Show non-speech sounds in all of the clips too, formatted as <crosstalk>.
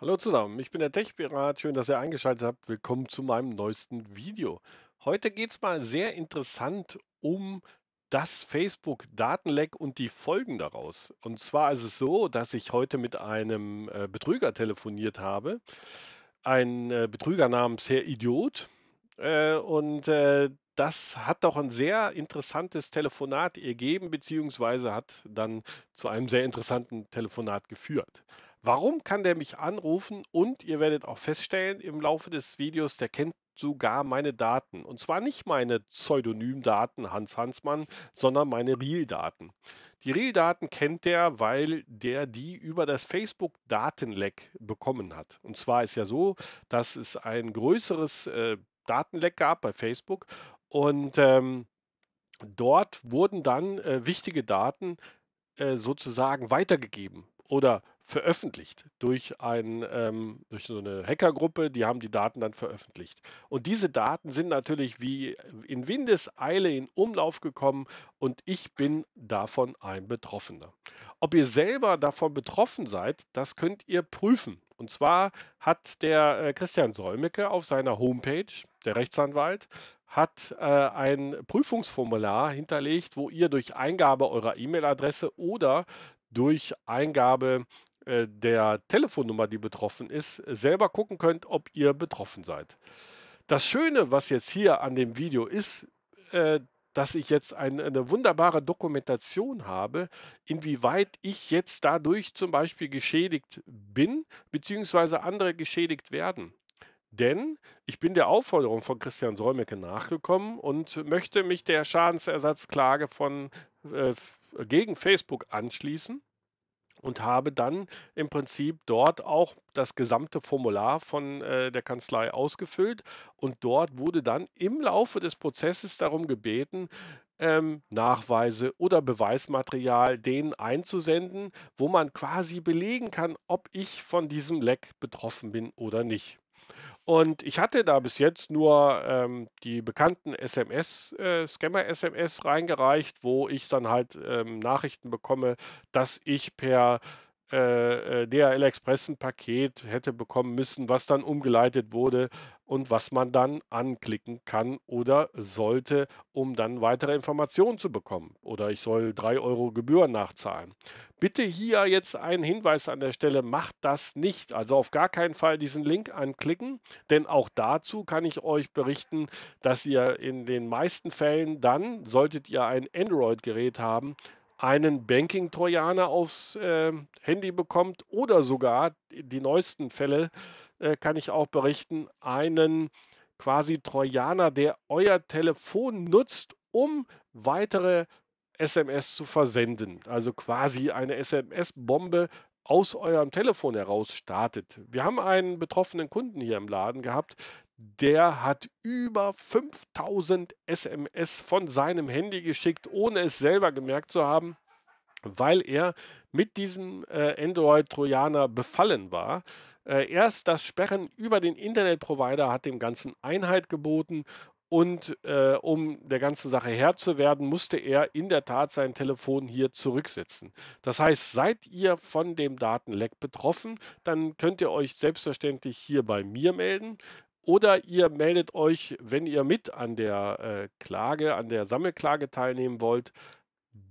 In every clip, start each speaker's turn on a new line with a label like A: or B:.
A: Hallo zusammen, ich bin der Tech-Pirat. Schön, dass ihr eingeschaltet habt. Willkommen zu meinem neuesten Video. Heute geht es mal sehr interessant um das Facebook-Datenleck und die Folgen daraus. Und zwar ist es so, dass ich heute mit einem äh, Betrüger telefoniert habe. Ein äh, Betrüger namens Herr Idiot. Äh, und äh, das hat doch ein sehr interessantes Telefonat ergeben, beziehungsweise hat dann zu einem sehr interessanten Telefonat geführt. Warum kann der mich anrufen? Und ihr werdet auch feststellen im Laufe des Videos, der kennt sogar meine Daten. Und zwar nicht meine Pseudonymdaten Hans Hansmann, sondern meine Real-Daten. Die Real-Daten kennt der, weil der die über das Facebook-Datenleck bekommen hat. Und zwar ist ja so, dass es ein größeres äh, Datenleck gab bei Facebook und ähm, dort wurden dann äh, wichtige Daten äh, sozusagen weitergegeben oder veröffentlicht durch ein ähm, durch so eine Hackergruppe, die haben die Daten dann veröffentlicht. Und diese Daten sind natürlich wie in Windeseile in Umlauf gekommen und ich bin davon ein Betroffener. Ob ihr selber davon betroffen seid, das könnt ihr prüfen. Und zwar hat der äh, Christian Solmecke auf seiner Homepage, der Rechtsanwalt, hat äh, ein Prüfungsformular hinterlegt, wo ihr durch Eingabe eurer E-Mail-Adresse oder durch Eingabe äh, der Telefonnummer, die betroffen ist, selber gucken könnt, ob ihr betroffen seid. Das Schöne, was jetzt hier an dem Video ist, äh, dass ich jetzt ein, eine wunderbare Dokumentation habe, inwieweit ich jetzt dadurch zum Beispiel geschädigt bin, beziehungsweise andere geschädigt werden. Denn ich bin der Aufforderung von Christian Solmecke nachgekommen und möchte mich der Schadensersatzklage von äh, gegen Facebook anschließen und habe dann im Prinzip dort auch das gesamte Formular von äh, der Kanzlei ausgefüllt und dort wurde dann im Laufe des Prozesses darum gebeten, ähm, Nachweise oder Beweismaterial denen einzusenden, wo man quasi belegen kann, ob ich von diesem Leck betroffen bin oder nicht. Und ich hatte da bis jetzt nur ähm, die bekannten SMS, äh, Scammer-SMS reingereicht, wo ich dann halt ähm, Nachrichten bekomme, dass ich per äh, äh, DHL Express ein Paket hätte bekommen müssen, was dann umgeleitet wurde und was man dann anklicken kann oder sollte, um dann weitere Informationen zu bekommen. Oder ich soll 3 Euro Gebühren nachzahlen. Bitte hier jetzt ein Hinweis an der Stelle, macht das nicht. Also auf gar keinen Fall diesen Link anklicken, denn auch dazu kann ich euch berichten, dass ihr in den meisten Fällen dann, solltet ihr ein Android-Gerät haben, einen Banking-Trojaner aufs äh, Handy bekommt oder sogar die neuesten Fälle äh, kann ich auch berichten, einen quasi Trojaner, der euer Telefon nutzt, um weitere SMS zu versenden. Also quasi eine SMS-Bombe aus eurem Telefon heraus startet. Wir haben einen betroffenen Kunden hier im Laden gehabt, der hat über 5000 SMS von seinem Handy geschickt, ohne es selber gemerkt zu haben, weil er mit diesem äh, Android-Trojaner befallen war. Äh, erst das Sperren über den Internetprovider hat dem Ganzen Einheit geboten und äh, um der ganzen Sache Herr zu werden, musste er in der Tat sein Telefon hier zurücksetzen. Das heißt, seid ihr von dem Datenleck betroffen, dann könnt ihr euch selbstverständlich hier bei mir melden. Oder ihr meldet euch, wenn ihr mit an der äh, Klage, an der Sammelklage teilnehmen wollt,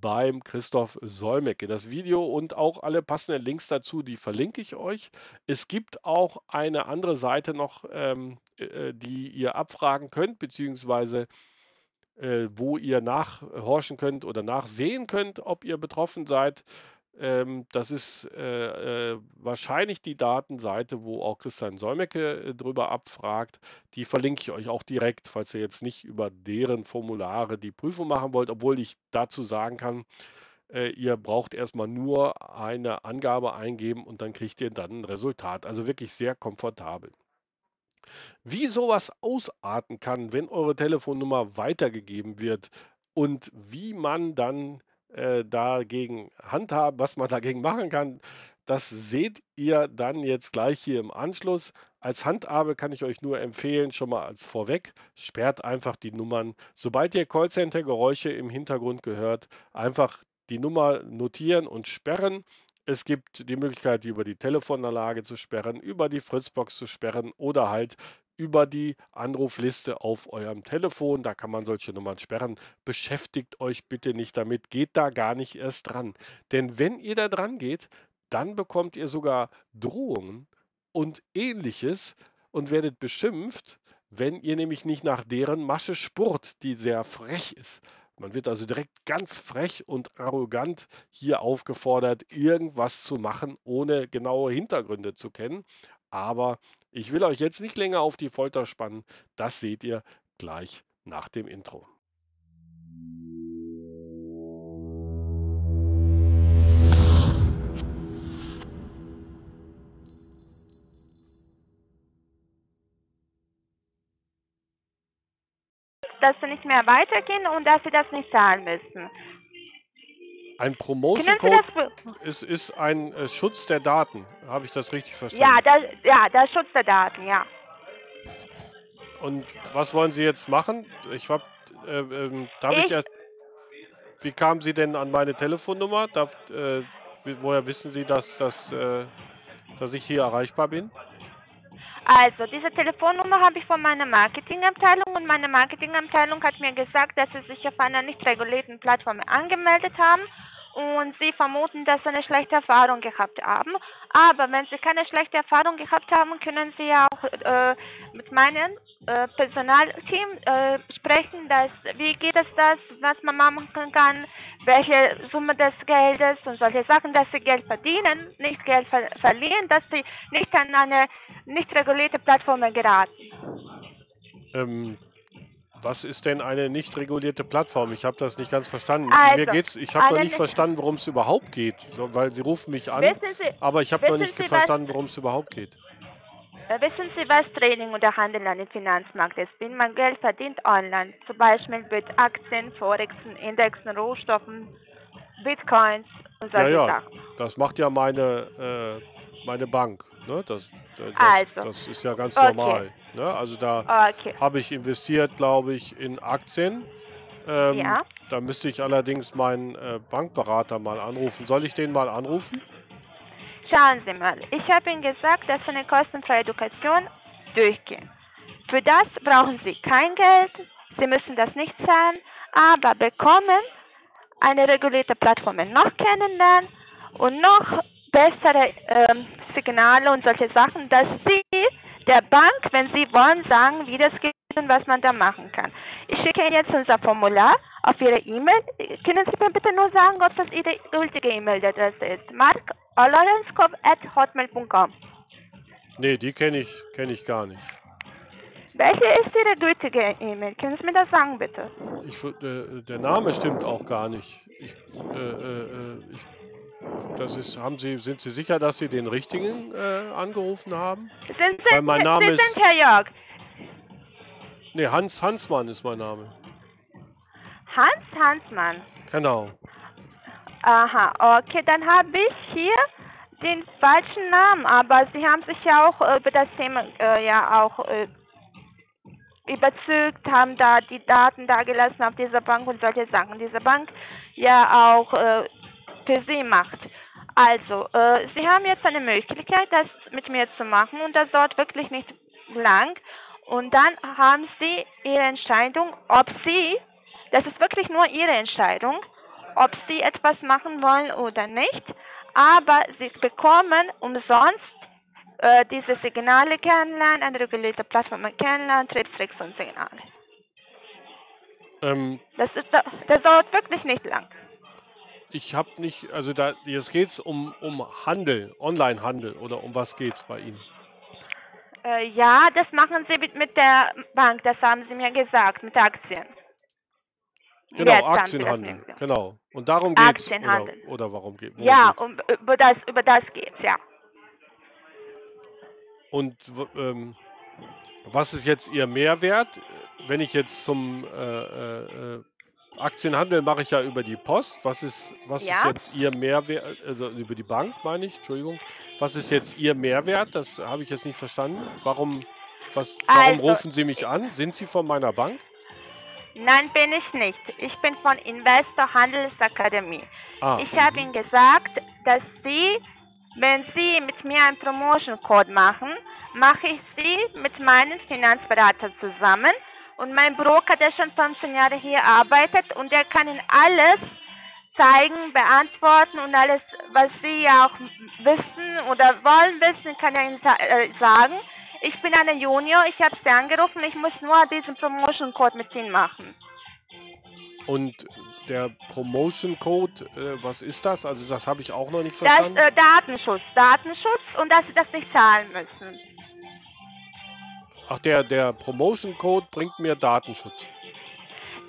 A: beim Christoph Solmecke. Das Video und auch alle passenden Links dazu, die verlinke ich euch. Es gibt auch eine andere Seite noch, ähm, äh, die ihr abfragen könnt, beziehungsweise äh, wo ihr nachhorchen könnt oder nachsehen könnt, ob ihr betroffen seid. Ähm, das ist äh, äh, wahrscheinlich die Datenseite, wo auch Christian Solmecke äh, drüber abfragt. Die verlinke ich euch auch direkt, falls ihr jetzt nicht über deren Formulare die Prüfung machen wollt, obwohl ich dazu sagen kann, äh, ihr braucht erstmal nur eine Angabe eingeben und dann kriegt ihr dann ein Resultat. Also wirklich sehr komfortabel. Wie sowas ausarten kann, wenn eure Telefonnummer weitergegeben wird und wie man dann äh, dagegen handhaben, was man dagegen machen kann, das seht ihr dann jetzt gleich hier im Anschluss. Als Handhabe kann ich euch nur empfehlen, schon mal als vorweg, sperrt einfach die Nummern. Sobald ihr Callcenter-Geräusche im Hintergrund gehört, einfach die Nummer notieren und sperren. Es gibt die Möglichkeit, die über die Telefonanlage zu sperren, über die Fritzbox zu sperren oder halt über die Anrufliste auf eurem Telefon. Da kann man solche Nummern sperren. Beschäftigt euch bitte nicht damit, geht da gar nicht erst dran. Denn wenn ihr da dran geht, dann bekommt ihr sogar Drohungen und ähnliches und werdet beschimpft, wenn ihr nämlich nicht nach deren Masche spurt, die sehr frech ist. Man wird also direkt ganz frech und arrogant hier aufgefordert, irgendwas zu machen, ohne genaue Hintergründe zu kennen. Aber ich will euch jetzt nicht länger auf die Folter spannen. Das seht ihr gleich nach dem Intro.
B: dass sie nicht mehr weitergehen und dass sie das nicht zahlen müssen.
A: Ein Promotion-Code ist, ist ein äh, Schutz der Daten. Habe ich das richtig verstanden?
B: Ja, das, ja, der Schutz der Daten, ja.
A: Und was wollen Sie jetzt machen? Ich habe, äh, äh, darf ich, ich erst, wie kamen Sie denn an meine Telefonnummer? Darf, äh, woher wissen Sie, dass, dass, äh, dass ich hier erreichbar bin?
B: Also, diese Telefonnummer habe ich von meiner Marketingabteilung und meine Marketingabteilung hat mir gesagt, dass sie sich auf einer nicht regulierten Plattform angemeldet haben und sie vermuten, dass sie eine schlechte Erfahrung gehabt haben. Aber wenn sie keine schlechte Erfahrung gehabt haben, können sie auch äh, mit meinem äh, Personalteam äh, sprechen, dass wie geht es das, was man machen kann, welche Summe des Geldes und solche Sachen, dass sie Geld verdienen, nicht Geld ver verlieren, dass sie nicht an eine nicht regulierte Plattform geraten.
A: Ähm, was ist denn eine nicht regulierte Plattform? Ich habe das nicht ganz verstanden. Also, Mir geht's, ich habe noch nicht verstanden, worum es überhaupt geht, weil Sie rufen mich an, Sie, aber ich habe noch nicht Sie, verstanden, worum es überhaupt geht.
B: Äh, wissen Sie, was Trading oder Handel an dem Finanzmarkt ist? Wenn man Geld verdient online, zum Beispiel mit Aktien, Forexen, Indexen, Rohstoffen, Bitcoins und solche
A: ja, ja,
B: Sachen.
A: Das macht ja meine, äh, meine Bank. Ne? Das, das,
B: also,
A: das ist ja ganz okay. normal. Ne? Also da okay. habe ich investiert, glaube ich, in Aktien. Ähm, ja. Da müsste ich allerdings meinen äh, Bankberater mal anrufen. Soll ich den mal anrufen?
B: Schauen Sie mal, ich habe Ihnen gesagt, dass eine kostenfreie Education durchgehen. Für das brauchen Sie kein Geld, Sie müssen das nicht zahlen, aber bekommen eine regulierte Plattform noch kennenlernen und noch bessere ähm, Signale und solche Sachen, dass Sie der Bank, wenn Sie wollen, sagen, wie das geht und was man da machen kann. Ich schicke Ihnen jetzt unser Formular auf Ihre E-Mail. Können Sie mir bitte nur sagen, ob das Ihre gültige E-Mail-Adresse ist? mark.hotmail.com
A: Nee, die kenne ich, kenn ich gar nicht.
B: Welche ist Ihre gültige E-Mail? Können Sie mir das sagen, bitte?
A: Ich, äh, der Name stimmt auch gar nicht. Ich, äh, äh, äh ich das ist, haben Sie, sind Sie sicher, dass Sie den richtigen äh, angerufen haben?
B: Sind Sie, Weil mein Name Sie sind Herr Jörg?
A: Nee, Hans Hansmann ist mein Name.
B: Hans Hansmann?
A: Genau.
B: Aha, okay, dann habe ich hier den falschen Namen, aber Sie haben sich ja auch über das Thema äh, ja auch äh, überzeugt, haben da die Daten da gelassen auf dieser Bank und solche Sachen. Diese Bank ja auch äh, für Sie macht. Also, äh, Sie haben jetzt eine Möglichkeit, das mit mir zu machen und das dauert wirklich nicht lang. Und dann haben Sie Ihre Entscheidung, ob Sie, das ist wirklich nur Ihre Entscheidung, ob Sie etwas machen wollen oder nicht. Aber Sie bekommen umsonst äh, diese Signale kennenlernen, eine regulierte Plattform kennenlernen, Trips, und Signale. Ähm, das, ist, das dauert wirklich nicht lang
A: ich habe nicht, also da, jetzt geht es um, um Handel, Online-Handel oder um was geht es bei Ihnen?
B: Äh, ja, das machen Sie mit, mit der Bank, das haben Sie mir gesagt, mit Aktien.
A: Genau, Jetzt Aktienhandel, genau. Und darum geht es. Oder, oder warum geht es?
B: Ja, um, über das, über das geht ja.
A: Und ähm, was ist jetzt Ihr Mehrwert, wenn ich jetzt zum äh, äh, äh Aktienhandel mache ich ja über die Post. Was ist, was ja. ist jetzt Ihr Mehrwert, also über die Bank meine ich, Entschuldigung. Was ist jetzt Ihr Mehrwert? Das habe ich jetzt nicht verstanden. Warum, was, warum also, rufen Sie mich an? Sind Sie von meiner Bank?
B: Nein, bin ich nicht. Ich bin von Investor Handelsakademie.
A: Ah,
B: Ich habe
A: mhm.
B: Ihnen gesagt, dass Sie, wenn Sie mit mir einen Promotion Code machen, mache ich Sie mit meinem Finanzberater zusammen und mein Broker, der schon 15 Jahre hier arbeitet und der kann Ihnen alles zeigen, beantworten und alles, was Sie auch wissen oder wollen wissen, kann er Ihnen äh, sagen. Ich bin eine Junior, ich habe Sie angerufen, ich muss nur diesen Promotion Code mit Ihnen machen.
A: Und der Promotion Code, äh, was ist das? Also das habe ich auch noch nicht
B: Das
A: verstanden.
B: äh, Datenschutz, Datenschutz und dass Sie das nicht zahlen müssen.
A: Ach, der, der Promotion Code bringt mir Datenschutz.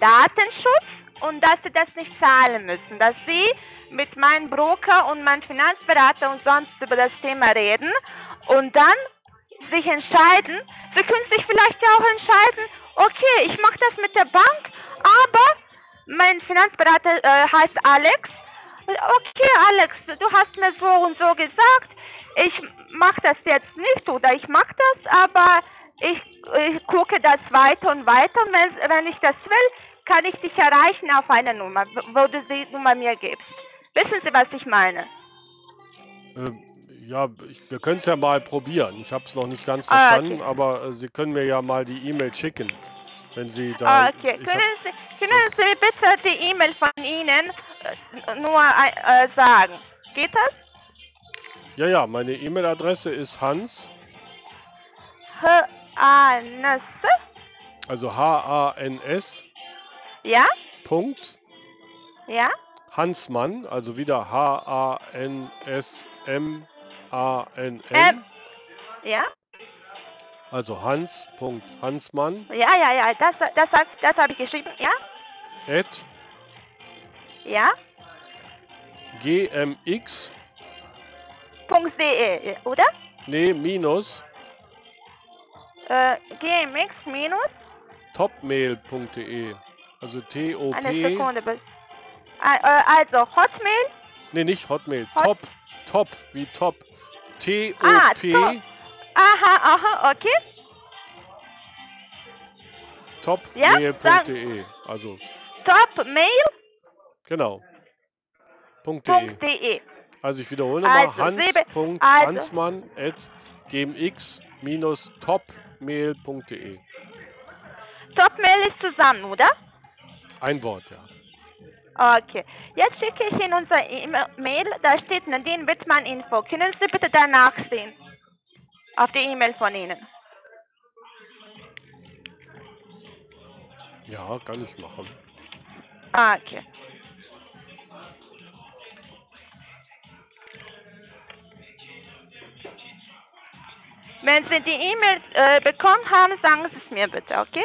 B: Datenschutz und dass Sie das nicht zahlen müssen. Dass Sie mit meinem Broker und meinem Finanzberater und sonst über das Thema reden und dann sich entscheiden. Sie können sich vielleicht ja auch entscheiden, okay, ich mache das mit der Bank, aber mein Finanzberater äh, heißt Alex. Okay, Alex, du hast mir so und so gesagt, ich mache das jetzt nicht oder ich mache das, aber ich, ich gucke das weiter und weiter und wenn, wenn ich das will, kann ich dich erreichen auf eine Nummer, wo du die Nummer mir gibst. Wissen Sie, was ich meine?
A: Ähm, ja, ich, wir können es ja mal probieren. Ich habe es noch nicht ganz
B: Ah,
A: verstanden,
B: okay.
A: aber äh, Sie können mir ja mal die E-Mail schicken, wenn Sie da.
B: Ah, okay,
A: ich hab,
B: können Sie, können Sie bitte die E-Mail von Ihnen äh, nur äh, sagen? Geht das?
A: ja, ja, meine E-Mail-Adresse ist Hans,
B: H A N S
A: also H-A-N-S,
B: Ja?
A: Punkt,
B: Ja?
A: Hansmann, also wieder H-A-N-S-M-A-N-N,
B: Ähm. Ja?
A: also Hans.Hansmann
B: Ja, ja, ja, das, das, hab- das habe ich geschrieben. Ja?
A: at
B: Ja?
A: gmx,
B: Punkt .de, oder?
A: nee, minus,
B: Äh, gmx minus,
A: topmail.de, also
B: eine
A: T-O-P,
B: Sekunde bitte. Ah, äh, Also, Hotmail,
A: nee, nicht Hotmail,
B: Hot-
A: top, top, wie top,
B: Ah,
A: T-O-P,
B: top. aha, aha, okay.
A: topmail.de, also,
B: Topmail.de.
A: genau, .de. Also ich wiederhole nochmal,
B: Also, Sebe-
A: gmx-topmail.de.
B: Topmail ist zusammen, oder?
A: Ein Wort, ja.
B: Okay. Jetzt schicke ich Ihnen unser E-Mail. Da steht Nadine Wittmann Info. Können Sie bitte danach sehen? Auf die E-Mail von Ihnen.
A: Ja, kann ich machen.
B: Okay. Wenn Sie die E-Mail äh, bekommen haben, sagen Sie es mir bitte, okay?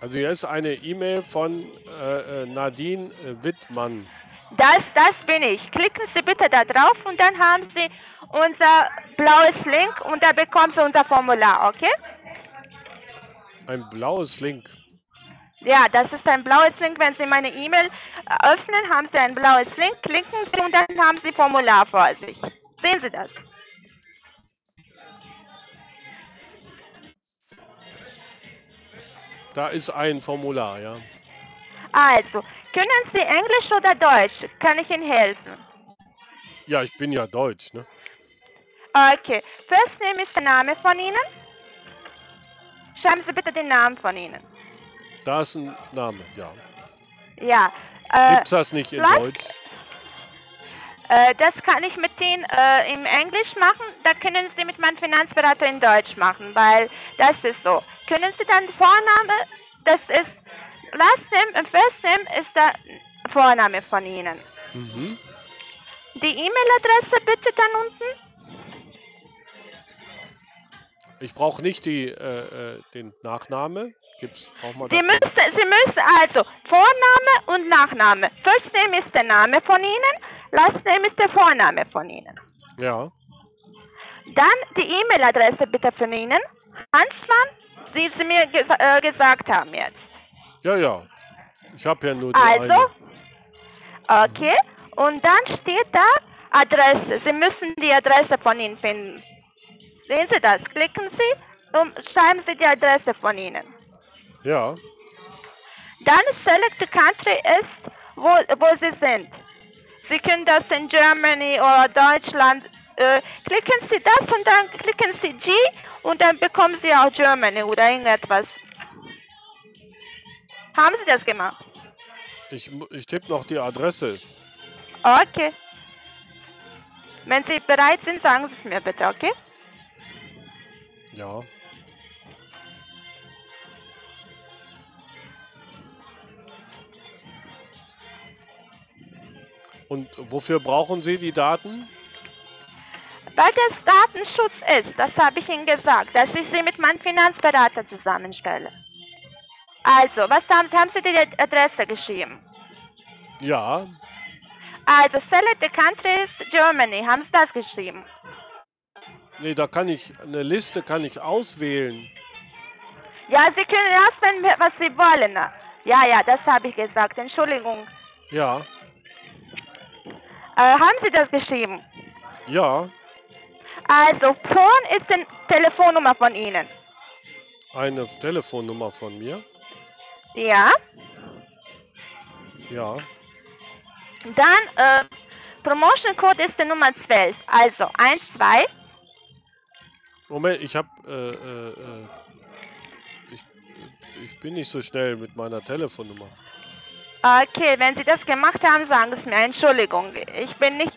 A: Also hier ist eine E-Mail von äh, äh, Nadine äh, Wittmann.
B: Das, das bin ich. Klicken Sie bitte da drauf und dann haben Sie unser blaues Link und da bekommen Sie unser Formular, okay?
A: Ein blaues Link.
B: Ja, das ist ein blaues Link. Wenn Sie meine E-Mail äh, öffnen, haben Sie ein blaues Link. Klicken Sie und dann haben Sie Formular vor sich. Sehen Sie das?
A: Da ist ein Formular, ja.
B: Also, können Sie Englisch oder Deutsch? Kann ich Ihnen helfen?
A: Ja, ich bin ja Deutsch, ne?
B: Okay. First name ist der Name von Ihnen. Schreiben Sie bitte den Namen von Ihnen.
A: Da ist ein Name, ja.
B: Ja. Äh,
A: Gibt's das nicht in? Deutsch?
B: Äh, das kann ich mit Ihnen äh, im Englisch machen. Da können Sie mit meinem Finanzberater in Deutsch machen, weil das ist so. Können Sie dann Vorname, das ist Last Name und First Name ist der Vorname von Ihnen.
A: Mhm.
B: Die E-Mail-Adresse bitte dann unten.
A: Ich brauche nicht die, äh, äh, den Nachname. Gibt's, braucht man
B: Sie müssen, Sie müssen also Vorname und Nachname. First Name ist der Name von Ihnen, Last Name ist der Vorname von Ihnen.
A: Ja,
B: Dann die E-Mail-Adresse bitte von Ihnen. Hansmann, wie Sie mir gesa äh, gesagt haben jetzt.
A: ja, ja. Ich habe ja nur die
B: Also,
A: eine.
B: okay. Und dann steht da Adresse. Sie müssen die Adresse von Ihnen finden. Sehen Sie das? Klicken Sie und schreiben Sie die Adresse von Ihnen.
A: Ja,
B: Dann Select the Country ist, wo, wo Sie sind. Sie können das in Germany oder Deutschland. Äh, klicken Sie das und dann klicken Sie G und dann bekommen Sie auch Germany oder irgendetwas. Haben Sie das gemacht?
A: Ich, ich tippe noch die Adresse.
B: Okay. Wenn Sie bereit sind, sagen Sie es mir bitte, okay?
A: Ja. Und wofür brauchen Sie die Daten?
B: Weil das Datenschutz ist, das habe ich Ihnen gesagt, dass ich Sie mit meinem Finanzberater zusammenstelle. Also, was haben, haben Sie die Adresse geschrieben?
A: Ja,
B: Also, select the country ist Germany. Haben Sie das geschrieben?
A: nee, da kann ich, eine Liste kann ich auswählen.
B: Ja, Sie können auswählen, was Sie wollen. Ja, ja, das habe ich gesagt. Entschuldigung.
A: Ja,
B: Äh, haben Sie das geschrieben?
A: ja,
B: Also, Phone ist die Telefonnummer von Ihnen.
A: eine Telefonnummer von mir.
B: Ja.
A: Ja,
B: Dann, äh, Promotion Code ist die Nummer 12. Also, 1, 2.
A: Moment, ich habe, äh, äh, äh, ich, ich bin nicht so schnell mit meiner Telefonnummer.
B: Okay, wenn Sie das gemacht haben, sagen Sie es mir. Entschuldigung. Ich bin nicht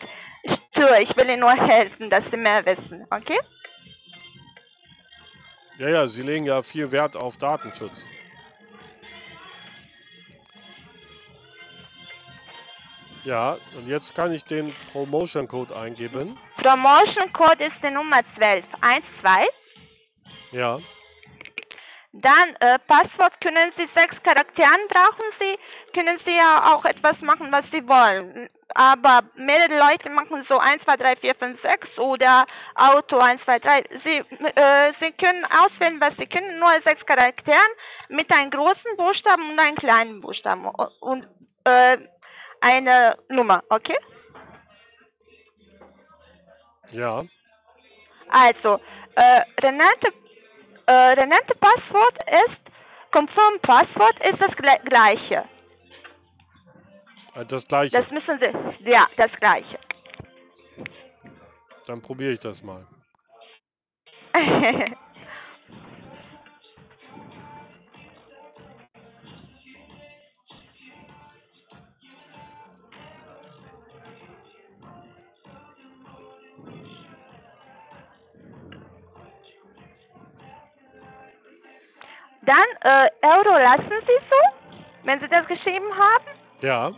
B: stur. Ich will Ihnen nur helfen, dass Sie mehr wissen. Okay?
A: Ja, ja, Sie legen ja viel Wert auf Datenschutz. Ja, und jetzt kann ich den Promotion Code eingeben.
B: Promotion Code ist die Nummer 12. 1, 2.
A: Ja,
B: Dann äh, Passwort können Sie sechs Charakteren brauchen Sie, können Sie ja auch etwas machen, was Sie wollen. Aber mehrere Leute machen so 1, 2, 3, 4, 5, 6 oder Auto 1, 2, 3. Sie, äh, Sie können auswählen, was Sie können, nur sechs Charakteren mit einem großen Buchstaben und einem kleinen Buchstaben und äh, eine Nummer, okay?
A: ja,
B: Also, äh, Renate, äh, Renate Passwort ist, Confirm Passwort ist das gle- gleiche.
A: äh, das gleiche.
B: Das müssen Sie, ja, das gleiche.
A: Dann probiere ich das mal. <laughs>
B: Dann, äh, Euro lassen Sie so, wenn Sie das geschrieben haben.
A: Ja,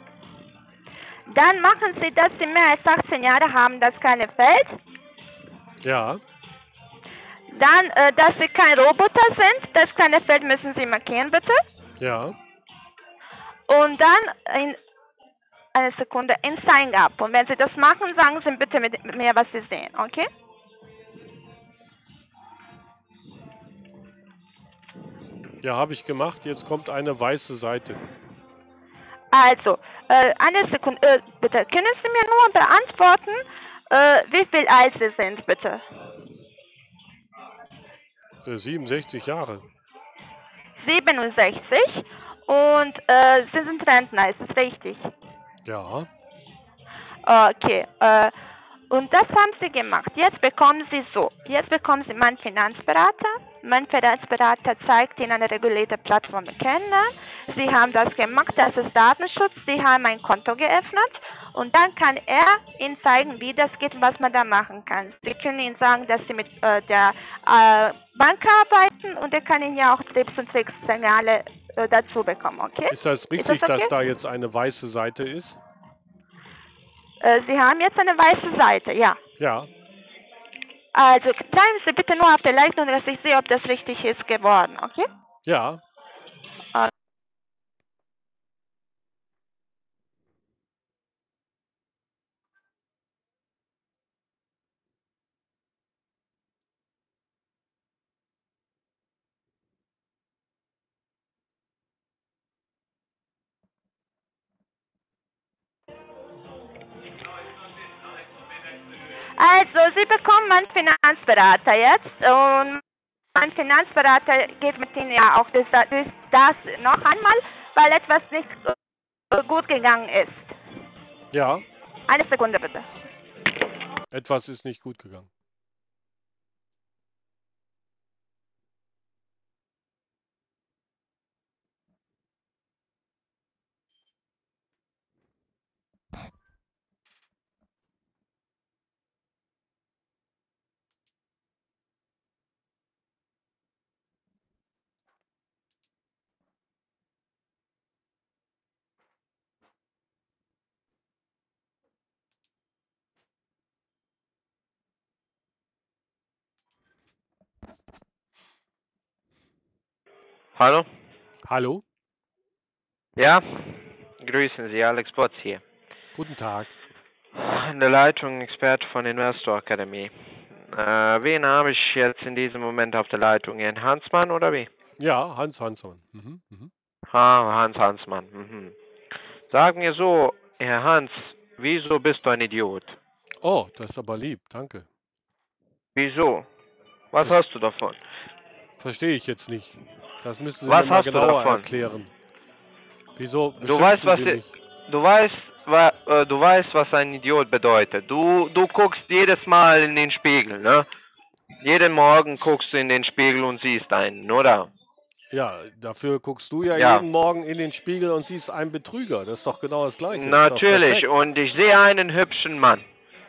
B: Dann machen Sie, dass Sie mehr als 18 Jahre haben, das keine fällt.
A: ja,
B: Dann, äh, dass Sie kein Roboter sind, das kleine Feld müssen Sie markieren, bitte.
A: ja,
B: Und dann in eine Sekunde in Sign Up. Und wenn Sie das machen, sagen Sie bitte mit mir, was Sie sehen, okay?
A: Ja, habe ich gemacht. Jetzt kommt eine weiße Seite.
B: Also, äh, eine Sekunde, äh, bitte. Können Sie mir nur beantworten, äh, wie viel alt Sie sind, bitte?
A: Äh, 67 Jahre.
B: 67 und äh, Sie sind Rentner, ist das richtig?
A: Ja,
B: Okay, äh, und das haben Sie gemacht. Jetzt bekommen Sie so, jetzt bekommen Sie meinen Finanzberater. Mein Finanzberater zeigt Ihnen eine regulierte Plattform kennen. Sie haben das gemacht, das ist Datenschutz. Sie haben ein Konto geöffnet und dann kann er Ihnen zeigen, wie das geht und was man da machen kann. Sie können Ihnen sagen, dass Sie mit äh, der äh, Bank arbeiten und er kann Ihnen ja auch Tipps und Tricks, Signale äh, dazu bekommen, okay?
A: ist das richtig,
B: das okay?
A: dass da jetzt eine weiße Seite ist?
B: Äh, Sie haben jetzt eine weiße Seite, ja.
A: Ja,
B: Also bleiben Sie bitte nur auf der Leitung, dass ich sehe, ob das richtig ist geworden, okay?
A: ja.
B: Sie bekommen meinen Finanzberater jetzt und mein Finanzberater geht mit Ihnen ja auch das, das, das noch einmal weil etwas nicht gut gegangen ist.
A: Ja,
B: Eine Sekunde bitte.
A: etwas ist nicht gut gegangen.
C: Hallo?
A: Hallo,
C: Ja? Grüßen Sie, Alex Botz hier.
A: guten Tag.
C: In der Leitung Experte von Investor Akademie. Äh, wen habe ich jetzt in diesem Moment auf der Leitung? Ihren Hansmann oder wie?
A: Ja, Hans Hansmann. Mhm, mhm.
C: Ah, Hans Hansmann. Mhm. Sag mir so, Herr Hans, wieso bist du ein Idiot?
A: Oh, das ist aber lieb, danke.
C: Wieso? Was
A: Das-
C: hast du davon?
A: Verstehe ich jetzt nicht. Das müssen Sie
C: Was
A: mir mal
C: hast du
A: genauer
C: davon?
A: erklären. Wieso
C: Du weißt, was
A: Sie mich?
C: Du weißt, wa, äh, du weißt, was ein Idiot bedeutet. Du, du guckst jedes Mal in den Spiegel, ne? Jeden Morgen guckst du in den Spiegel und siehst einen, oder?
A: Ja, dafür guckst du ja,
C: Ja.
A: jeden Morgen in den Spiegel und siehst einen Betrüger. Das ist doch genau das Gleiche. Das
C: Natürlich.
A: perfekt.
C: Und ich sehe einen hübschen Mann.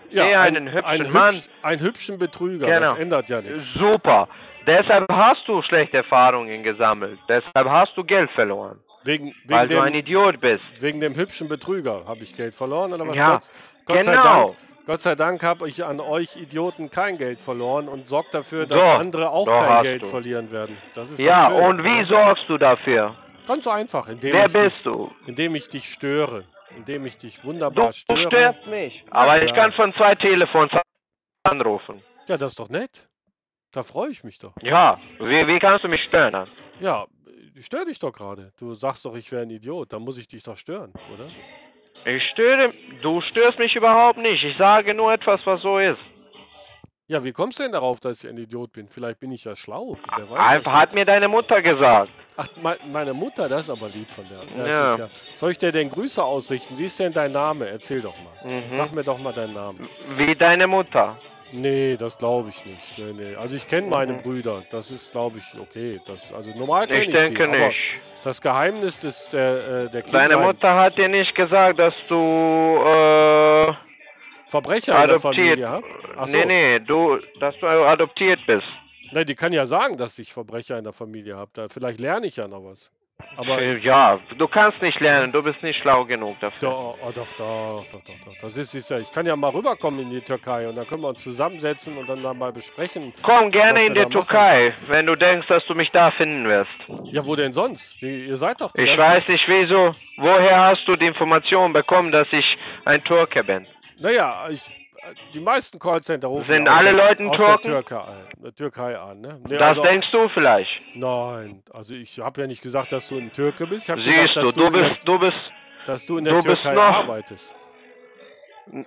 A: ja,
C: sehe
A: ein-
C: einen hübschen
A: einen
C: Mann.
A: hübsch- einen hübschen Betrüger. Das
C: Genau.
A: ändert ja nichts.
C: Super. Deshalb hast du schlechte Erfahrungen gesammelt. Deshalb hast du Geld verloren.
A: Wegen,
C: Weil
A: wegen,
C: du ein
A: dem,
C: Idiot bist.
A: wegen dem hübschen Betrüger habe ich Geld verloren oder was?
C: Ja,
A: Gott, Gott sei
C: genau.
A: Dank, Gott sei Dank habe ich an euch Idioten kein Geld verloren und sorgt dafür, dass
C: Doch,
A: andere auch kein Geld
C: du.
A: verlieren werden. Das ist
C: Ja, und wie sorgst du dafür?
A: Ganz einfach, indem
C: Wer
A: ich
C: bist
A: dich,
C: du?
A: indem ich dich störe, indem ich dich
C: Du
A: wunderbar störe.
C: störst mich. Aber ich
A: klar.
C: kann von zwei Telefons anrufen.
A: Ja, das ist doch nett. Da freue ich mich doch.
C: Ja, wie, wie kannst du mich stören? dann?
A: Ja, ich störe dich doch gerade. Du sagst doch, ich wäre ein Idiot. Dann muss ich dich doch stören, oder?
C: Ich störe, du störst mich überhaupt nicht. Ich sage nur etwas, was so ist.
A: Ja, wie kommst du denn darauf, dass ich ein Idiot bin? Vielleicht bin ich ja schlau. Wer
C: Einfach hat mir deine Mutter gesagt.
A: Ach, mei- meine Mutter, das ist aber lieb von der.
C: Ja.
A: Ja. Soll ich dir denn Grüße ausrichten? Wie ist denn dein Name? Erzähl doch mal. Sag
C: Mhm.
A: mir doch mal deinen Namen.
C: Wie deine Mutter.
A: Nee, das glaube ich nicht. Nee, nee. Also ich kenne meine
C: Mhm.
A: Brüder. Das ist, glaube ich, okay. Das, also normal kenne
C: Ich
A: ich,
C: denke
A: die.
C: Nicht.
A: das Geheimnis des, der, äh, der
C: Deine
A: Kindheit-
C: Mutter hat dir nicht gesagt, dass du äh,
A: Verbrecher in der
C: adoptiert.
A: Familie? Ach so.
C: Nee, nee, du, dass du adoptiert bist.
A: Nee, die kann ja sagen, dass ich Verbrecher in der Familie habe. Vielleicht lerne ich ja noch was. Aber
C: Äh, ja, du kannst nicht lernen, du bist nicht schlau genug dafür.
A: Doch, oh, doch, doch, doch, doch, doch. Das ist, ist ja, ich kann ja mal rüberkommen in die Türkei und dann können wir uns zusammensetzen und dann da mal besprechen.
C: Komm gerne in die
A: machen.
C: Türkei, wenn du denkst, dass du mich da finden wirst.
A: Ja, wo denn sonst? Ihr seid doch
C: Ich weiß nicht wieso. Woher hast du die Information bekommen, dass ich ein Türke bin?
A: Naja, ich, die meisten Callcenter rufen
C: Sind
A: ja aus
C: alle Leute
A: aus
C: Türken?
A: der Türkei, an- der Türkei an. Ne? Nee,
C: Das
A: also,
C: denkst du vielleicht.
A: nein, also ich habe ja nicht gesagt, dass du ein Türke bist. Ich
C: Siehst
A: gesagt,
C: du,
A: dass
C: du
A: in der,
C: bist, du bist,
A: dass du in der
C: du bist
A: Türkei
C: noch-
A: arbeitest.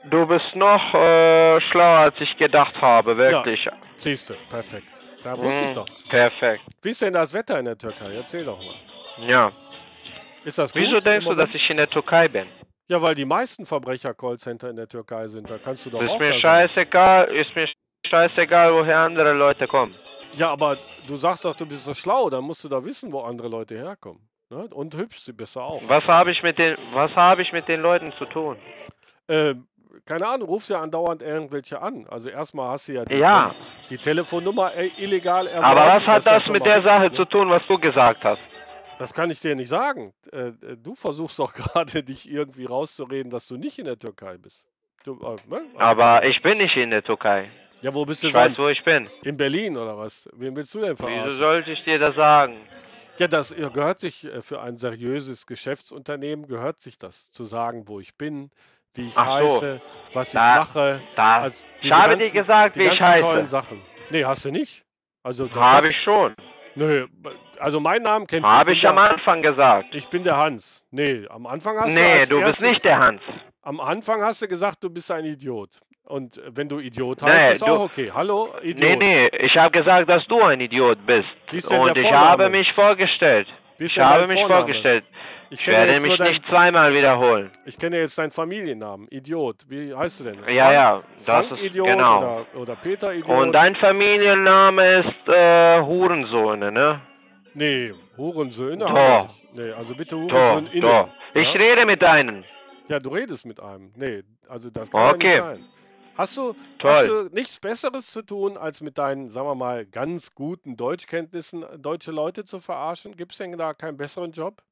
C: du bist noch äh, schlauer, als ich gedacht habe, wirklich.
A: Siehst du, perfekt. Da wusste ich
C: Mhm,
A: doch.
C: Perfekt.
A: Wie ist denn das Wetter in der Türkei? Erzähl doch mal.
C: Ja.
A: Ist das gut?
C: Wieso denkst du, dass ich in der Türkei bin?
A: Ja, weil die meisten Verbrecher-Callcenter in der Türkei sind. Da kannst du doch
C: Ist
A: auch
C: mir
A: da sein.
C: scheißegal, ist mir scheißegal, woher andere Leute kommen.
A: Ja, aber du sagst doch, du bist so schlau. Dann musst du doch wissen, wo andere Leute herkommen. Ne? Und hübsch bist du auch.
C: Was habe ich mit den, was habe ich mit den Leuten zu tun?
A: Ähm, keine Ahnung, rufst ja andauernd irgendwelche an. Also erstmal hast du ja die,
C: Ja.
A: Die Telefonnummer äh, illegal erworben.
C: Aber was hat
A: ist
C: das
A: schon
C: mit der Sache
A: ne?
C: zu tun, was du gesagt hast?
A: Das kann ich dir nicht sagen. Äh, äh, du versuchst doch <laughs> gerade, dich irgendwie rauszureden, dass du nicht in der Türkei bist. Du, äh, ne? Also-
C: Aber ich bin nicht in der Türkei.
A: Ja, wo bist du
C: Ich weiß,
A: sonst?
C: wo ich bin.
A: In Berlin oder was? Wen willst du denn
C: Wieso
A: verarschen?
C: sollte ich dir das sagen?
A: Ja, das gehört sich äh, für ein seriöses Geschäftsunternehmen, gehört sich das, zu sagen, wo ich bin, wie ich
C: Ach so.
A: heiße, was ich
C: Da-
A: mache.
C: Da
A: Also
C: ich habe
A: ganzen-
C: dir gesagt, wie ich
A: ganzen tollen
C: heiße.
A: Sachen. Nee, hast du nicht? Also das
C: Habe ich schon.
A: Nö, also meinen Namen kennst
C: Habe
A: du.
C: ich am Anfang gesagt.
A: Ich bin der Hans. Nee, am Anfang hast du
C: Nee, du bist nicht der Hans.
A: Am Anfang hast du gesagt, du bist ein Idiot. Und wenn du Idiot
C: Nee,
A: heißt, ist
C: du-
A: auch okay. Hallo, Idiot.
C: Nee, nee, ich habe gesagt, dass du ein Idiot bist. Und ich habe mich vorgestellt. Ich habe mich vorgestellt.
A: Ich
C: Ich werde mich
A: dein,
C: nicht zweimal wiederholen.
A: ich kenne jetzt deinen Familiennamen. Idiot. Wie heißt du denn?
C: Ja, ja, das
A: Frank
C: ist
A: Idiot
C: genau.
A: oder, oder Peter Idiot.
C: Und dein Familienname ist äh, Hurensöhne, ne?
A: Nee, Hurensöhne
C: Doch.
A: habe ich nicht. Nee, also bitte Hurensöhne.
C: Ich
A: ja?
C: rede mit deinen.
A: ja, du redest mit einem. Nee, also das kann ja
C: Okay.
A: nicht sein. Hast du, hast du nichts Besseres zu tun, als mit deinen, sagen wir mal, ganz guten Deutschkenntnissen äh, deutsche Leute zu verarschen? Gibt es denn da keinen besseren Job?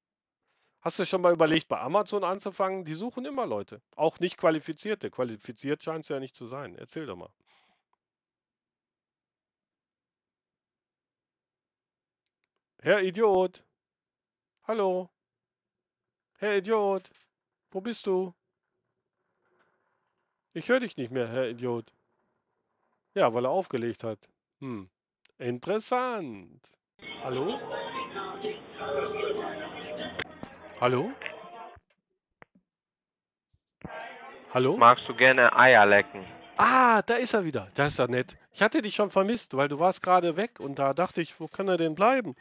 A: Hast du schon mal überlegt, bei Amazon anzufangen? Die suchen immer Leute. Auch nicht qualifizierte. Qualifiziert scheint es ja nicht zu sein. Erzähl doch mal. Herr Idiot. Hallo. Herr Idiot. Wo bist du? Ich höre dich nicht mehr, Herr Idiot. Ja, weil er aufgelegt hat. Hm. Interessant. Hallo? Hallo? Hallo?
C: Magst du gerne Eier lecken?
A: Ah, da ist er wieder. Das ist ja nett. Ich hatte dich schon vermisst, weil du warst gerade weg und da dachte ich, wo kann er denn bleiben?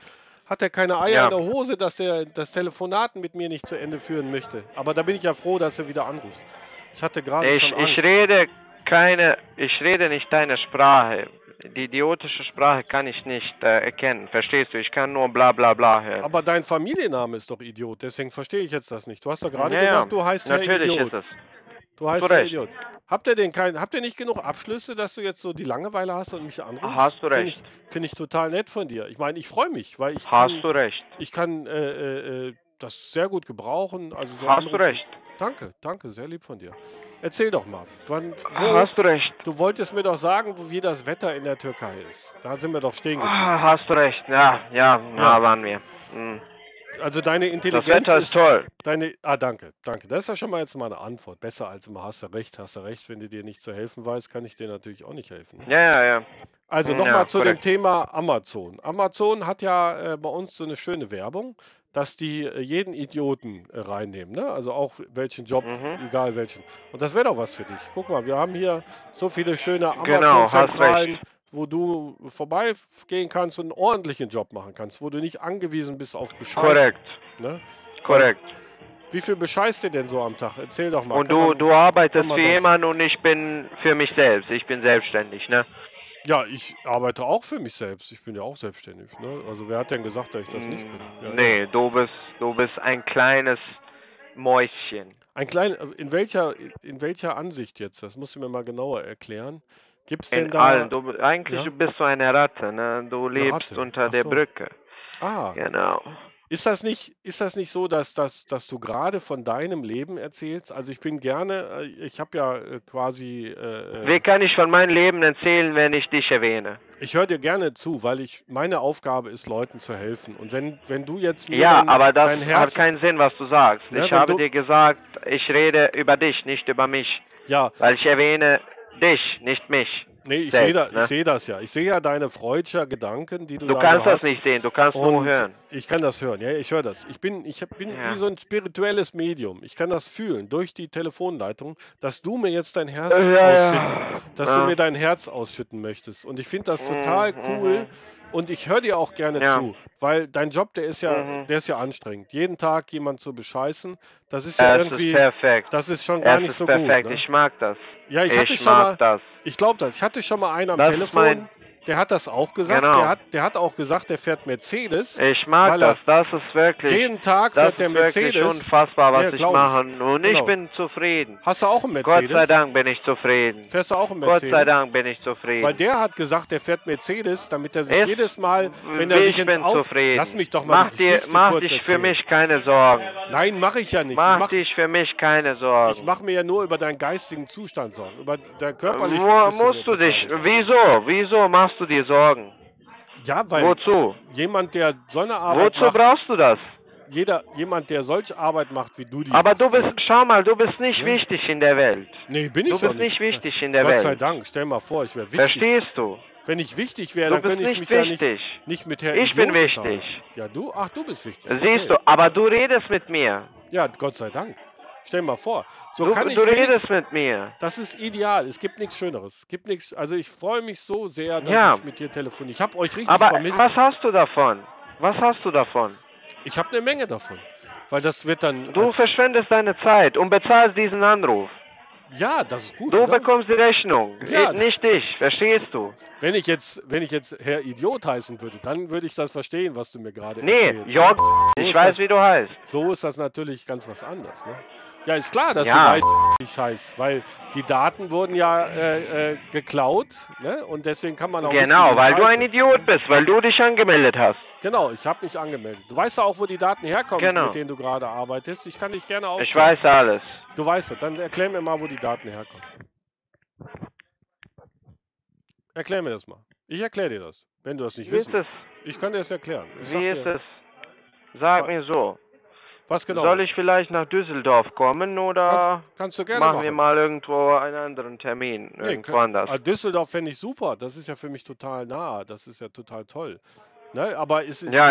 A: Hat er keine Eier
C: Ja.
A: in der Hose, dass er das Telefonat mit mir nicht zu Ende führen möchte? Aber da bin ich ja froh, dass er wieder anruft. Ich hatte gerade
C: Ich,
A: schon Angst.
C: ich rede keine, ich rede nicht deine Sprache. Die idiotische Sprache kann ich nicht äh, erkennen. Verstehst du? Ich kann nur bla bla bla hören.
A: Aber dein Familienname ist doch Idiot, deswegen verstehe ich jetzt das nicht. Du hast doch gerade
C: Ja, ja.
A: gesagt, du heißt Herr
C: Natürlich
A: Idiot.
C: ist es.
A: Du heißt
C: Recht.
A: Idiot. Habt ihr denn kein, habt ihr nicht genug Abschlüsse, dass du jetzt so die Langeweile hast und mich anrufst?
C: Hast du
A: Finde
C: recht.
A: ich, finde ich total nett von dir. Ich meine, ich freue mich, weil ich
C: Hast
A: kann,
C: du recht.
A: ich kann äh, äh, äh, das sehr gut gebrauchen. Also so
C: Hast du
A: Anrufe-
C: recht.
A: Danke, danke, sehr lieb von dir. Erzähl doch mal. Wann, wo,
C: Hast du recht.
A: du wolltest mir doch sagen, wo, wie das Wetter in der Türkei ist. Da sind wir doch stehen geblieben.
C: Ah, Hast du recht. Ja, ja,
A: Ja.
C: da waren wir. Hm.
A: Also deine
C: Das
A: Intelligenz
C: Wetter ist toll.
A: Deine, ah, danke, danke. Das ist ja schon mal jetzt mal eine Antwort. Besser als immer hast du recht, hast du recht. Wenn du dir nicht zu helfen weißt, kann ich dir natürlich auch nicht helfen.
C: Ja, ja, ja.
A: Also
C: Ja,
A: nochmal zu
C: korrekt.
A: dem Thema Amazon. Amazon hat ja äh, bei uns so eine schöne Werbung, dass die äh, jeden Idioten äh, reinnehmen. Ne? Also auch welchen Job,
C: Mhm.
A: egal welchen. Und das wäre doch was für dich. Guck mal, wir haben hier so viele schöne
C: Genau,
A: Amazon-Zentralen,
C: recht.
A: Wo du vorbeigehen kannst und einen ordentlichen Job machen kannst, wo du nicht angewiesen bist auf Bescheid.
C: Korrekt.
A: Ne?
C: Korrekt.
A: Wie viel bescheißt ihr denn so am Tag? Erzähl doch mal.
C: Und du,
A: man-
C: du arbeitest für jemanden und ich bin für mich selbst. Ich bin selbstständig, ne?
A: Ja, ich arbeite auch für mich selbst. Ich bin ja auch selbstständig. Ne? Also wer hat denn gesagt, dass ich das nicht bin? Ja, ja.
C: Nee, du bist, du bist ein kleines Mäuschen.
A: Ein klein, in welcher, in welcher Ansicht jetzt? Das musst du mir mal genauer erklären. Gibt es denn
C: In
A: da?
C: allen. Du, eigentlich
A: Ja?
C: bist du eine Ratte, ne? Du lebst unter
A: ach
C: der
A: so.
C: Brücke.
A: Ah,
C: Genau.
A: ist das nicht, ist das nicht so, dass, dass, dass du gerade von deinem Leben erzählst? Also ich bin gerne, äh, ich habe ja äh, quasi, äh,
C: Wie
A: äh,
C: kann ich von meinem Leben erzählen, wenn ich dich erwähne?
A: ich höre dir gerne zu, weil ich meine Aufgabe ist, Leuten zu helfen. Und wenn, wenn du jetzt mir
C: Ja,
A: dein,
C: aber das
A: dein
C: hat
A: Herz,
C: keinen Sinn, was du sagst.
A: Ja,
C: ich habe
A: du-
C: dir gesagt, ich rede über dich, nicht über mich.
A: ja,
C: Weil ich erwähne dich, nicht mich.
A: nee, ich sehe da,
C: ne?
A: ich sehe das ja. Ich sehe ja deine freudscher Gedanken, die du,
C: Du kannst das
A: hast.
C: nicht sehen, du kannst nur
A: Und
C: hören.
A: ich kann das hören, ja, ich höre das. Ich bin, ich bin
C: Ja.
A: wie so ein spirituelles Medium. Ich kann das fühlen durch die Telefonleitung, dass du mir jetzt dein Herz
C: Ja,
A: ausschütten, dass du mir dein Herz ausschütten möchtest. Und ich finde das total
C: Mhm,
A: cool.
C: mhm.
A: Und ich höre dir auch gerne
C: Ja.
A: zu, weil dein Job, der ist ja,
C: Mhm.
A: der ist ja anstrengend. Jeden Tag jemand zu bescheißen, das ist ja
C: Es
A: irgendwie,
C: ist perfekt.
A: das ist schon gar
C: Es
A: nicht so
C: perfekt.
A: gut. Ne?
C: Ich mag das.
A: Ja, ich hatte
C: ich
A: schon mal,
C: das.
A: ich glaube das. Ich hatte schon mal einen am
C: Das
A: Telefon, der hat das auch gesagt.
C: Genau.
A: Der, hat, der hat auch gesagt, der fährt Mercedes.
C: Ich mag das. Das ist wirklich,
A: Jeden Tag
C: das
A: fährt der
C: ist wirklich
A: Mercedes.
C: unfassbar, was
A: Ja,
C: ich
A: ich.
C: mache. Und ich
A: Genau.
C: bin zufrieden.
A: Hast du auch einen
C: Gott
A: Mercedes?
C: sei Dank bin ich zufrieden.
A: Fährst du auch einen
C: Gott
A: Mercedes?
C: sei Dank bin ich zufrieden.
A: Weil der hat gesagt, der fährt Mercedes, damit er sich
C: Ist-
A: jedes Mal, wenn er sich
C: ich
A: ins
C: bin
A: Auto...
C: zufrieden.
A: Lass mich doch mal
C: mach
A: die
C: dir,
A: Geschichte
C: mach
A: kurz
C: dich für
A: erzählen.
C: mich keine Sorgen.
A: Nein, mache ich ja nicht.
C: Mach
A: ich mache
C: dich für mich keine
A: ich
C: Sorgen.
A: mach mir ja nur über deinen geistigen Zustand Sorgen. Über dein körperlichen...
C: Wo
A: mir
C: musst du dich? Wieso? Wieso machst du dir Sorgen?
A: Ja, weil
C: Wozu?
A: jemand, der so eine Arbeit
C: Wozu
A: macht,
C: brauchst du das?
A: jeder, jemand, der solche Arbeit macht, wie du die
C: Aber
A: machst,
C: du bist, schau mal, du bist nicht
A: Ja.
C: wichtig in der Welt.
A: Nee, bin ich
C: Du
A: doch
C: bist nicht
A: nicht
C: wichtig in der
A: Gott sei
C: Welt.
A: Dank, stell mal vor, ich wäre wichtig.
C: Verstehst du?
A: Wenn ich wichtig wäre,
C: Du
A: dann könnte ich
C: nicht
A: mich ja nicht,
C: wichtig.
A: nicht mit Herr
C: Ich bin
A: Idiot
C: wichtig.
A: unterhalten. Ja, du? Ach, du bist wichtig.
C: Siehst
A: Okay.
C: du, aber du redest mit mir.
A: Ja, Gott sei Dank. Stell mal vor. So
C: Du,
A: kann ich
C: du redest mit mir.
A: Das ist ideal. Es gibt nichts Schöneres. Es gibt nichts. Also ich freue mich so sehr, dass
C: Ja.
A: ich mit dir telefoniere. Ich habe euch richtig
C: Aber
A: vermisst.
C: was hast du davon? Was hast du davon?
A: Ich habe eine Menge davon. Weil das wird dann.
C: Du verschwendest deine Zeit und bezahlst diesen Anruf.
A: ja, das ist gut.
C: Du
A: oder?
C: bekommst die Rechnung,
A: Ja.
C: ich- nicht ich, verstehst du?
A: Wenn ich jetzt, wenn ich jetzt Herr Idiot heißen würde, dann würde ich das verstehen, was du mir gerade
C: Nee,
A: erzählst.
C: Jörg,
A: So
C: ich weiß,
A: das-
C: wie du heißt.
A: So ist das natürlich ganz was anderes. Ne? Ja, ist klar, dass
C: Ja.
A: du weißt, heißt, weil die Daten wurden ja äh, äh, geklaut ne? und deswegen kann man auch
C: Genau, weil du ein Idiot bist, weil du dich angemeldet hast.
A: Genau, ich habe mich angemeldet. Du weißt ja auch, wo die Daten herkommen,
C: Genau.
A: mit denen du gerade arbeitest. Ich kann dich gerne aufklären.
C: Ich weiß alles.
A: Du weißt es. Dann erklär mir mal, wo die Daten herkommen. Erklär mir das mal. Ich erkläre dir das, wenn du das nicht
C: Wie ist
A: wissen
C: es?
A: Ich kann dir das erklären. Ich
C: Wie
A: dir,
C: ist es? Sag mir so.
A: Was genau?
C: Soll ich vielleicht nach Düsseldorf kommen oder
A: kannst, kannst du gerne
C: machen
A: machen.
C: wir mal irgendwo einen anderen Termin?
A: Nee,
C: irgendwo
A: kann-
C: anders.
A: Ah, Düsseldorf fände ich super. Das ist ja für mich total nah. Das ist ja total toll. Ne? Aber es ist
C: Ja,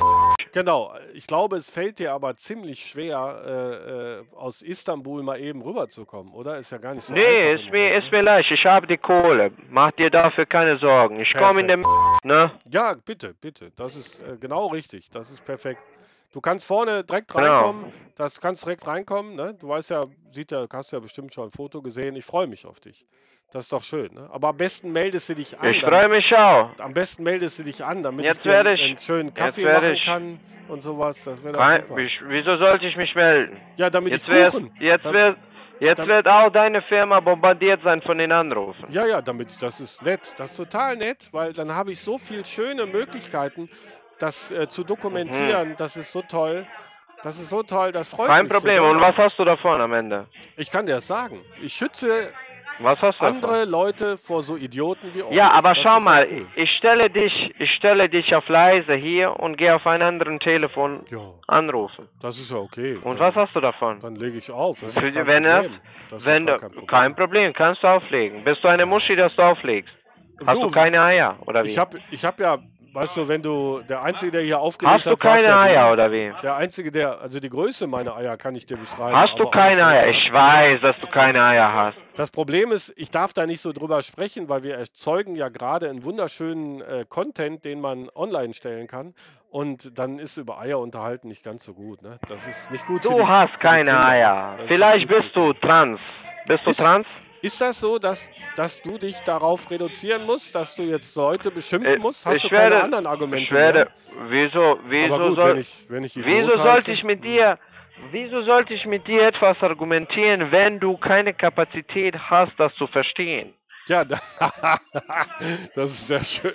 A: genau. Ich glaube, es fällt dir aber ziemlich schwer, äh, äh, aus Istanbul mal eben rüberzukommen, oder? Ist ja gar nicht so
C: nee,
A: einfach.
C: ist mir, ist
A: ne?
C: mir leicht. Ich habe die Kohle. Mach dir dafür keine Sorgen. Ich komme in den ne?
A: Ja, bitte, bitte. Das ist äh, genau richtig. Das ist perfekt. Du kannst vorne direkt
C: Genau.
A: reinkommen. Das kannst direkt reinkommen. Ne? Du weißt ja, sieht ja, hast ja bestimmt schon ein Foto gesehen. Ich freue mich auf dich. Das ist doch schön. Ne? Aber am besten meldest du dich an.
C: Ich freue mich auch.
A: Am besten meldest du dich an, damit
C: Jetzt
A: ich dir
C: ich-
A: einen schönen Kaffee machen
C: ich-
A: kann und sowas. Das wäre doch
C: wieso sollte ich mich melden?
A: Ja, damit
C: Jetzt,
A: ich buchen.
C: jetzt,
A: Dam-
C: wird, jetzt wird auch deine Firma bombardiert sein von den Anrufen.
A: Ja, ja, damit das ist nett. Das ist total nett, weil dann habe ich so viele schöne Möglichkeiten, das äh, zu dokumentieren. Das ist so toll. Das ist so toll, das freut
C: Mhm. Kein
A: mich. so
C: Problem.
A: doll.
C: Und was hast du davon am Ende?
A: Ich kann dir das sagen. Ich schütze andere
C: davon?
A: Leute vor so Idioten wie euch.
C: Ja, aber
A: Das
C: schau mal,
A: cool.
C: ich stelle dich, ich stelle dich auf leise hier und gehe auf einen anderen Telefon
A: Ja,
C: anrufen.
A: das ist ja okay.
C: Und
A: dann,
C: was hast du davon?
A: Dann lege ich auf. Das
C: Für
A: kein
C: wenn das-
A: Problem. Das
C: Wenn du,
A: kein Problem.
C: kein Problem, kannst du auflegen. Bist du eine Muschi, dass du auflegst? Hast du,
A: Du,
C: keine Eier oder wie?
A: Ich habe ich hab ja, weißt du, wenn du, der Einzige, der hier aufgelegt
C: Hast du
A: hat, warst
C: keine
A: ja du.
C: Eier oder wie?
A: Der Einzige, der, also die Größe meiner Eier kann ich dir beschreiben.
C: Hast du keine Eier? Ich weiß, dass du keine Eier hast.
A: Das Problem ist, ich darf da nicht so drüber sprechen, weil wir erzeugen ja gerade einen wunderschönen äh, Content, den man online stellen kann. Und dann ist über Eier unterhalten nicht ganz so gut. Ne? Das ist nicht gut für die,
C: Du hast keine. Eier. Vielleicht bist du trans. Bist du
A: Ist-
C: trans?
A: Ist das so, dass, dass du dich darauf reduzieren musst, dass du jetzt Leute beschimpfen
C: Äh,
A: musst? Hast du keine
C: werde-
A: anderen Argumente
C: Ich werde.
A: mehr?
C: Wieso, wieso
A: Aber gut,
C: soll,
A: wenn ich, wenn ich
C: wieso sollte ich mit dir, wieso sollte ich mit dir etwas argumentieren, wenn du keine Kapazität hast, das zu verstehen?
A: Ja, da, <laughs> das ist sehr schön.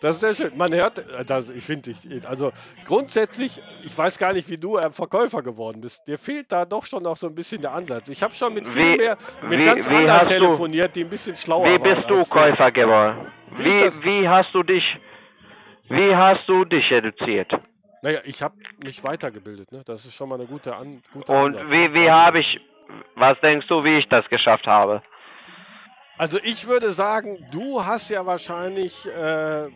A: Das ist sehr schön. Man hört, äh, das, ich finde, ich, also grundsätzlich, ich weiß gar nicht, wie du ein Verkäufer geworden bist. Dir fehlt da doch schon noch so ein bisschen der Ansatz. Ich habe schon mit viel
C: Wie-
A: mehr, mit
C: wie-
A: ganz
C: wie
A: anderen
C: du-
A: telefoniert, die ein bisschen schlauer
C: Wie
A: waren.
C: bist du
A: als
C: Käufer geworden?
A: Wie?
C: Wie, wie hast du dich, wie hast du dich reduziert?
A: Naja, ich habe mich weitergebildet. Ne? Das ist schon mal eine gute, An gute
C: Und
A: Ansatz.
C: wie, wie habe ich, was denkst du, wie ich das geschafft habe?
A: Also ich würde sagen, du hast ja wahrscheinlich äh,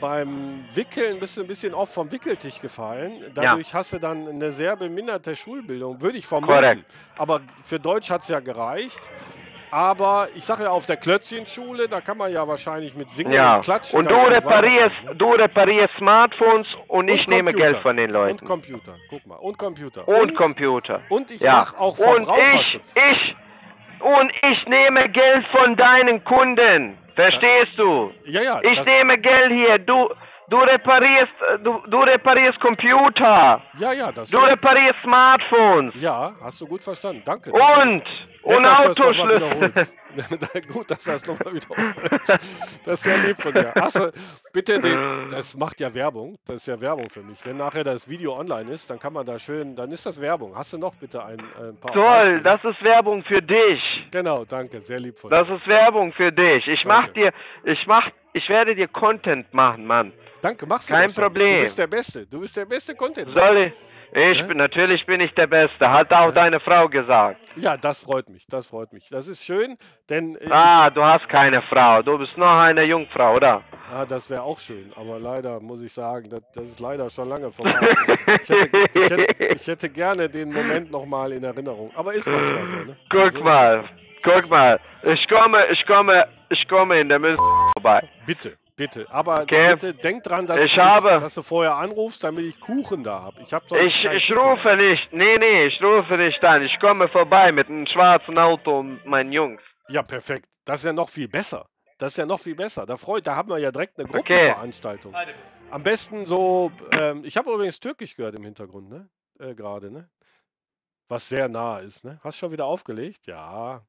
A: beim Wickeln bist du ein bisschen oft vom Wickeltisch gefallen. Dadurch hast du dann eine sehr beminderte Schulbildung, würde ich vermuten. Aber für Deutsch hat es ja gereicht. Aber ich sage ja, auf der Klötzchenschule, da kann man ja wahrscheinlich mit Singen
C: Ja.
A: und Klatschen.
C: Und du reparierst,
A: ne?
C: du reparierst Smartphones und ich
A: Und
C: nehme
A: Computer.
C: Geld von den Leuten.
A: Und Computer, guck mal. Und Computer.
C: Und, Computer.
A: Und ich
C: Ja.
A: mache auch
C: Und ich,
A: Verbraucherschutz.
C: ich, und ich nehme Geld von deinen Kunden. Verstehst du?
A: ja, ja.
C: Ich nehme Geld hier. Du, du reparierst, äh, du, du reparierst Computer.
A: ja, ja, das
C: Du reparierst Smartphones.
A: Ja, hast du gut verstanden. Danke.
C: Und, und Autoschlüssel. <laughs>
A: Gut, dass das nochmal wiederholst. Das ist sehr lieb von dir. Achso, bitte, den, das macht ja Werbung. Das ist ja Werbung für mich. Wenn nachher das Video online ist, dann kann man da schön, dann ist das Werbung. Hast du noch bitte ein, ein paar
C: Toll,
A: Beispiele?
C: das ist Werbung für dich.
A: Genau, danke, sehr lieb von
C: Das
A: dir.
C: ist Werbung für dich. Ich mach
A: Danke.
C: dir, ich mach, ich werde dir Content machen, Mann.
A: Danke, machst du
C: kein
A: schon.
C: Problem.
A: Du bist der Beste. Du bist der beste Content.
C: Soll ich? Ich
A: Hä?
C: bin, natürlich bin ich der Beste. Hat auch deine Frau gesagt.
A: Ja, das freut mich. Das freut mich. Das ist schön, denn äh,
C: Ah, du hast keine Frau. Du bist noch eine Jungfrau, oder?
A: Ah, das wäre auch schön, aber leider muss ich sagen, das, das ist leider schon lange vorbei. Ich hätte, ich hätte, ich hätte gerne den Moment nochmal in Erinnerung. Aber ist manchmal so, ne?
C: Guck
A: So ist
C: mal, guck mal. Ich komme, ich komme, ich komme in der Münze vorbei.
A: Bitte, Bitte. Aber
C: Okay.
A: bitte denk dran, dass,
C: Ich
A: du,
C: habe-
A: dass du vorher anrufst, damit ich Kuchen da habe. Ich sonst
C: Ich, ich
A: Kuchen.
C: rufe nicht. Nee, nee, ich rufe nicht an. Ich komme vorbei mit einem schwarzen Auto und meinen Jungs.
A: Ja, perfekt. Das ist ja noch viel besser. Das ist ja noch viel besser. Da freut, da haben wir ja direkt eine
C: Okay.
A: Gruppenveranstaltung. Am besten so, ähm, ich habe übrigens Türkisch gehört im Hintergrund, ne? Äh, Gerade, ne? Was sehr nah ist, ne? Hast schon wieder aufgelegt? Ja.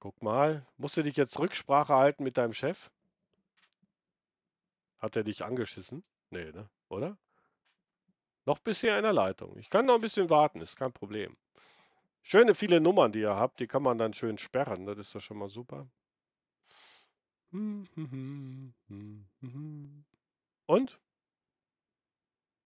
A: Guck mal. Musst du dich jetzt Rücksprache halten mit deinem Chef? Hat er dich angeschissen? Nee, ne? Oder? Noch bisher in der Leitung. Ich kann noch ein bisschen warten, ist kein Problem. Schöne viele Nummern, die ihr habt, die kann man dann schön sperren. Das ist doch schon mal super. Und?